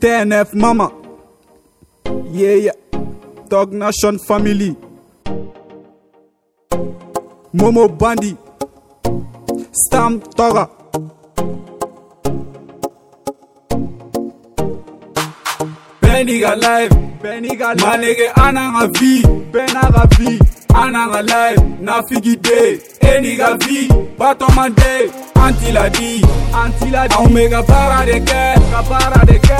TNF Mama. Yeah, yeah. Dog Nation Family. Momo Bandi. Stam Tora. Benny got life. Benny got life. My nigga, Ananga V. Benaga V. Ananga life. Nafigi day. Any got V. Batoman day. Until I D. Omega para de care. Para de care.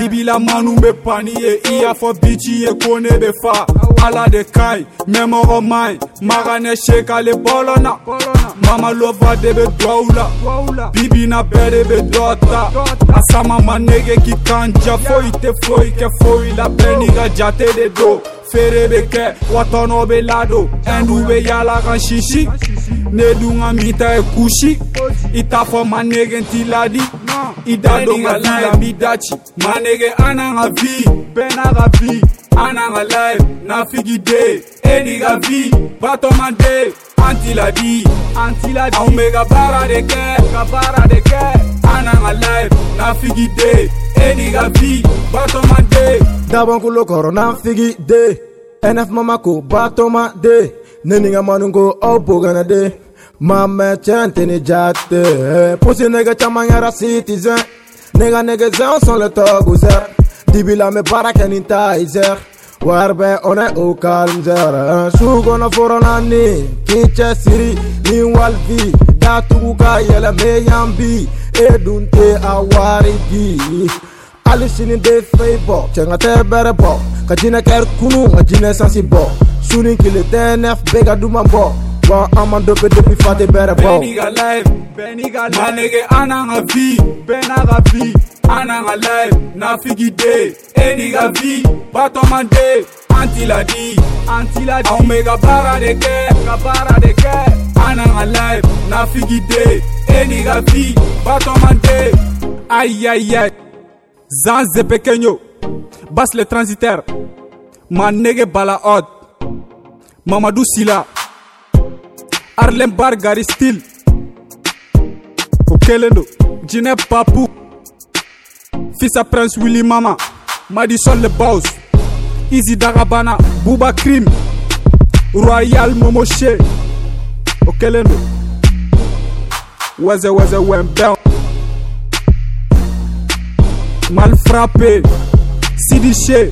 Dibila manu be pani ye i y'a fɔ bici ye ko ne be fa. Ala de ka ɲi mɛ mɔgɔ man ɲi maga ne sekale bɔlɔ na mama lova de be dɔw la bibina bɛɛ de be dɔ ta a sama ma nege k'i kan ja foyi tɛ foyi kɛ foyi la bɛɛ n'i ka jate de do. Feere be kɛ wa tɔnɔ be ladon ɛndu be yala kan sisi ne dun ka min ta ye kusi i t'a fɔ ma nege t'i ladi i da don ka vi la mi daci ma nege an n'an ka vi. Bɛɛ n'a ka vi. An n'an ka live. Nafigi de. E n'i ka vi. Batɔma de an t'i ladi an t'i ladi anw bɛ ka baara de kɛ ka baara de kɛ an n'an ka live. Nafigi de. E n'i ka vi batɔma de dabankulo kɔrɔ nafigi de. Nf mama ko batoma de ne ni ka manu ko aw bogana de Mame tient ni jatte Pussy nigga caman yara citizen. Nigga nigga zan sont le togouzer Dibila me baraka ni taizer Warbe on est au calme zera Sugona foronani Kiche siri ni walvi Datugu ka yele me yambi. Edunte awarigi Ali sini de fey bɔ cɛŋa tɛ bɛrɛ bɔ Ka jinɛ kɛri kunu ka jinɛ sansi bɔ Suni kile tɛ nɛf duman bɔ bɔn an man dɔ be depi fa tɛ bɛrɛ bɔ bɛɛ n'i ka live bɛɛ n'i ka live ma nege an n'an ka vi bɛɛ n'a ka vi an n'an ka live. Nafigi de e vi batɔman de an t'i ladi an t'i ladi anw bɛ ka baara de kɛ ka baara de kɛ an n'an ka live. Nafigi de e n'i ka vi batɔman de ayi ayi ayi zan zepekenyo bas le transitaire. Ma nege bala od mamadou sila Arlen Bar Gary Steel o kelen do jinɛ papu. Fisa prince willy mama. Madison le boss easy dagabana buba cream. Royal momoshe o kelen do wɛzɛ wɛzɛ wɛnbɛn mal frappé sidi she